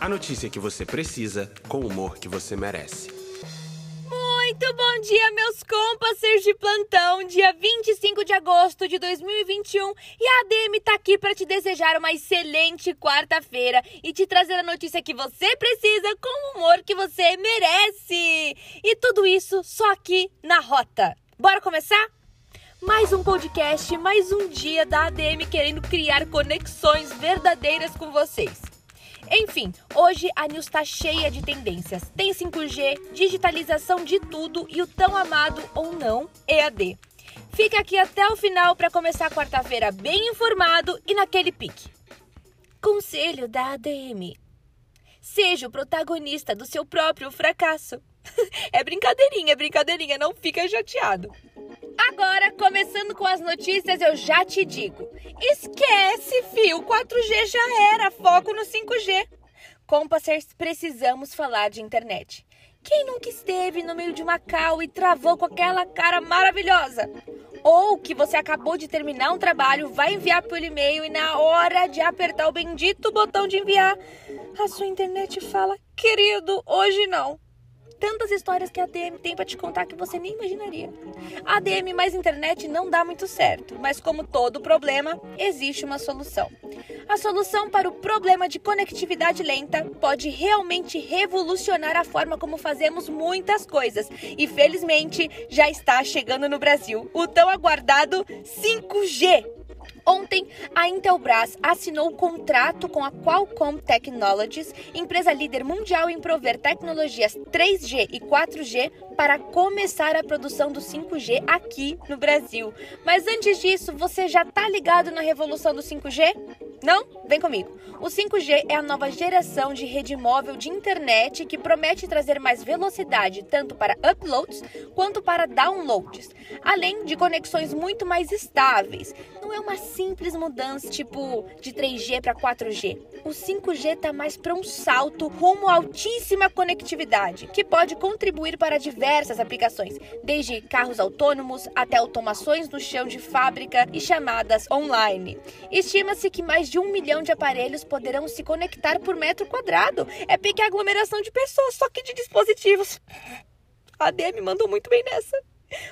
A notícia que você precisa, com o humor que você merece. Muito bom dia, meus compassers de plantão, dia 25 de agosto de 2021. E a ADM tá aqui para te desejar uma excelente quarta-feira e te trazer a notícia que você precisa com o humor que você merece. E tudo isso só aqui na Rota. Bora começar? Mais um podcast, mais um dia da ADM querendo criar conexões verdadeiras com vocês. Enfim, hoje a news está cheia de tendências. Tem 5G, digitalização de tudo e o tão amado ou não EAD. Fica aqui até o final para começar a quarta-feira bem informado e naquele pique. Conselho da ADM: Seja o protagonista do seu próprio fracasso. é brincadeirinha, é brincadeirinha, não fica chateado. Agora, começando com as notícias, eu já te digo: esquece, fio, 4G já era, foco no 5G. Compassers, precisamos falar de internet. Quem nunca esteve no meio de uma cal e travou com aquela cara maravilhosa? Ou que você acabou de terminar um trabalho, vai enviar pelo e-mail e na hora de apertar o bendito botão de enviar, a sua internet fala: querido, hoje não tantas histórias que a ADM tem para te contar que você nem imaginaria. A ADM mais internet não dá muito certo, mas como todo problema, existe uma solução. A solução para o problema de conectividade lenta pode realmente revolucionar a forma como fazemos muitas coisas e felizmente já está chegando no Brasil o tão aguardado 5G. Ontem, a Intelbras assinou o contrato com a Qualcomm Technologies, empresa líder mundial em prover tecnologias 3G e 4G para começar a produção do 5G aqui no Brasil. Mas antes disso, você já tá ligado na revolução do 5G? Não? Vem comigo. O 5G é a nova geração de rede móvel de internet que promete trazer mais velocidade tanto para uploads quanto para downloads, além de conexões muito mais estáveis. Não é uma simples mudança tipo de 3G para 4G. O 5G está mais para um salto rumo a altíssima conectividade, que pode contribuir para diversas aplicações, desde carros autônomos até automações no chão de fábrica e chamadas online. Estima-se que mais de um milhão de aparelhos poderão se conectar por metro quadrado. É pequena aglomeração de pessoas, só que de dispositivos. A ADM mandou muito bem nessa.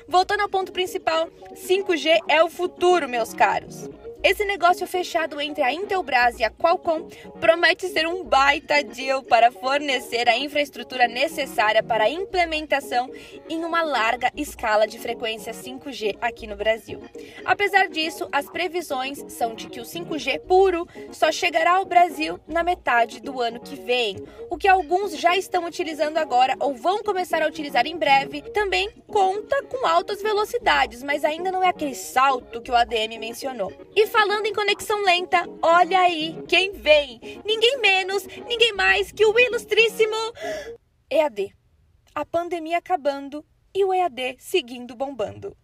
Voltando ao ponto principal, 5G é o futuro, meus caros. Esse negócio fechado entre a Intelbras e a Qualcomm promete ser um baita deal para fornecer a infraestrutura necessária para a implementação em uma larga escala de frequência 5G aqui no Brasil. Apesar disso, as previsões são de que o 5G puro só chegará ao Brasil na metade do ano que vem, o que alguns já estão utilizando agora ou vão começar a utilizar em breve. Também conta com altas velocidades, mas ainda não é aquele salto que o ADM mencionou. E falando em conexão lenta, olha aí quem vem! Ninguém menos, ninguém mais que o ilustríssimo EAD. A pandemia acabando e o EAD seguindo bombando.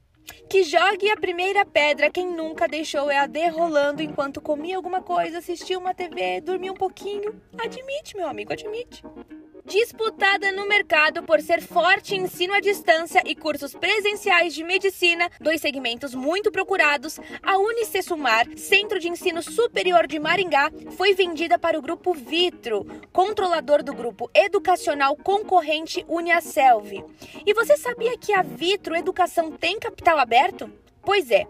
Que jogue a primeira pedra quem nunca deixou o EAD rolando enquanto comia alguma coisa, assistia uma TV, dormia um pouquinho. Admite, meu amigo, admite disputada no mercado por ser forte em ensino à distância e cursos presenciais de medicina, dois segmentos muito procurados, a Unicesumar, Centro de Ensino Superior de Maringá, foi vendida para o grupo Vitro, controlador do grupo educacional concorrente Uniaselv. E você sabia que a Vitro Educação tem capital aberto? Pois é,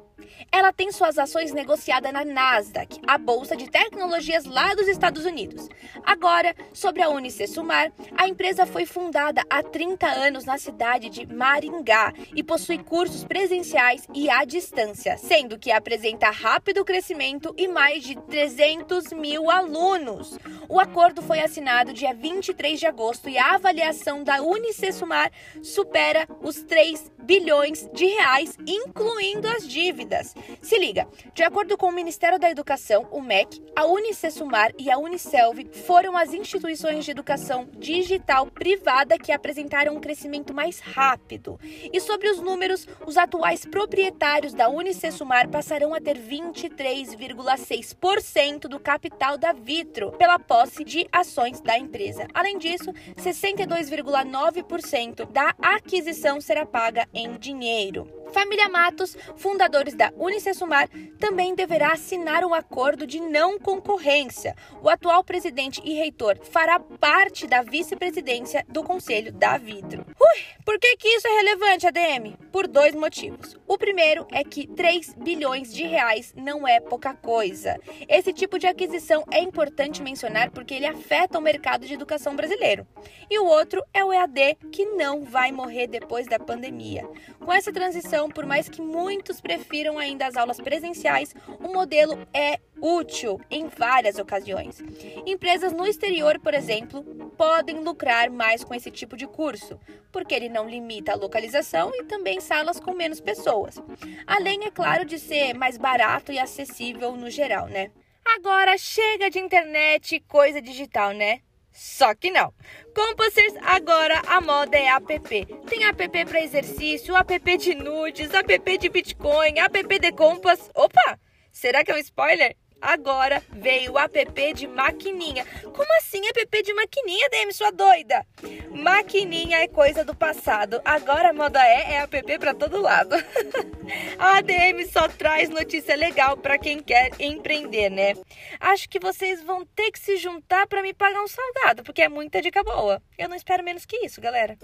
ela tem suas ações negociadas na Nasdaq, a bolsa de tecnologias lá dos Estados Unidos. Agora, sobre a Unicesumar, a empresa foi fundada há 30 anos na cidade de Maringá e possui cursos presenciais e à distância, sendo que apresenta rápido crescimento e mais de 300 mil alunos. O acordo foi assinado dia 23 de agosto e a avaliação da Unicesumar supera os 3 bilhões de reais, incluindo as dívidas. Se liga, de acordo com o Ministério da Educação, o MEC, a Unicesumar e a Unicelv foram as instituições de educação digital privada que apresentaram um crescimento mais rápido. E sobre os números, os atuais proprietários da Unicesumar passarão a ter 23,6% do capital da Vitro pela posse de ações da empresa. Além disso, 62,9% da aquisição será paga em dinheiro. Família Matos, fundadores da Unicesumar, também deverá assinar um acordo de não concorrência. O atual presidente e reitor fará parte da vice-presidência do Conselho da Vitro. Ui, por que, que isso é relevante, ADM? Por dois motivos. O primeiro é que 3 bilhões de reais não é pouca coisa. Esse tipo de aquisição é importante mencionar porque ele afeta o mercado de educação brasileiro. E o outro é o EAD, que não vai morrer depois da pandemia. Com essa transição, por mais que muitos prefiram ainda as aulas presenciais, o modelo é útil em várias ocasiões. Empresas no exterior, por exemplo, podem lucrar mais com esse tipo de curso, porque ele não limita a localização e também salas com menos pessoas. Além, é claro, de ser mais barato e acessível no geral, né? Agora chega de internet e coisa digital, né? Só que não. Compassers, agora a moda é app. Tem app para exercício, app de nudes, app de Bitcoin, app de Compass. Opa! Será que é um spoiler? Agora veio o app de maquininha. Como assim app de maquininha, DM, sua doida? Maquininha é coisa do passado. Agora a moda é, é app para todo lado. a ADM só traz notícia legal para quem quer empreender, né? Acho que vocês vão ter que se juntar para me pagar um salgado, porque é muita dica boa. Eu não espero menos que isso, galera.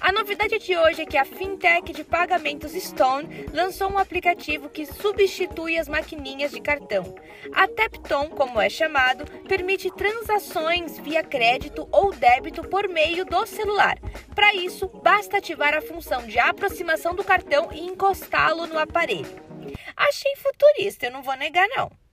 A novidade de hoje é que a fintech de pagamentos Stone lançou um aplicativo que substitui as maquininhas de cartão. A Tepton, como é chamado, permite transações via crédito ou débito por meio do celular. Para isso, basta ativar a função de aproximação do cartão e encostá-lo no aparelho. Achei futurista, eu não vou negar não.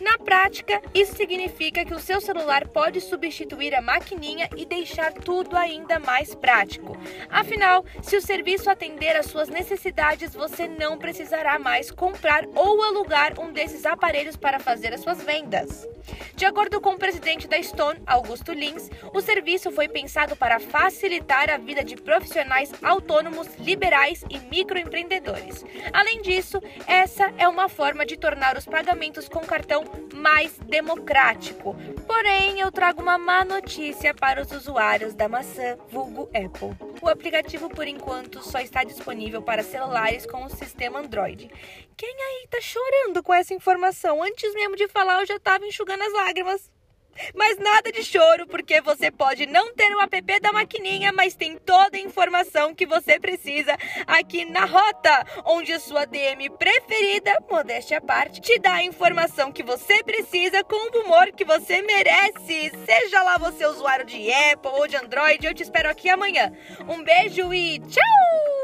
Na prática, isso significa que o seu celular pode substituir a maquininha e deixar tudo ainda mais prático. Afinal, se o serviço atender às suas necessidades, você não precisará mais comprar ou alugar um desses aparelhos para fazer as suas vendas. De acordo com o presidente da Stone, Augusto Lins, o serviço foi pensado para facilitar a vida de profissionais autônomos, liberais e microempreendedores. Além disso, essa é uma forma de tornar os pagamentos com cartão mais democrático. Porém, eu trago uma má notícia para os usuários da maçã vulgo Apple. O aplicativo, por enquanto, só está disponível para celulares com o sistema Android. Quem aí tá chorando com essa informação? Antes mesmo de falar, eu já estava enxugando as lágrimas. Mas nada de choro, porque você pode não ter o app da maquininha, mas tem toda a informação que você precisa aqui na Rota, onde a sua DM preferida, modéstia à parte, te dá a informação que você precisa com o humor que você merece. Seja lá você usuário de Apple ou de Android, eu te espero aqui amanhã. Um beijo e tchau!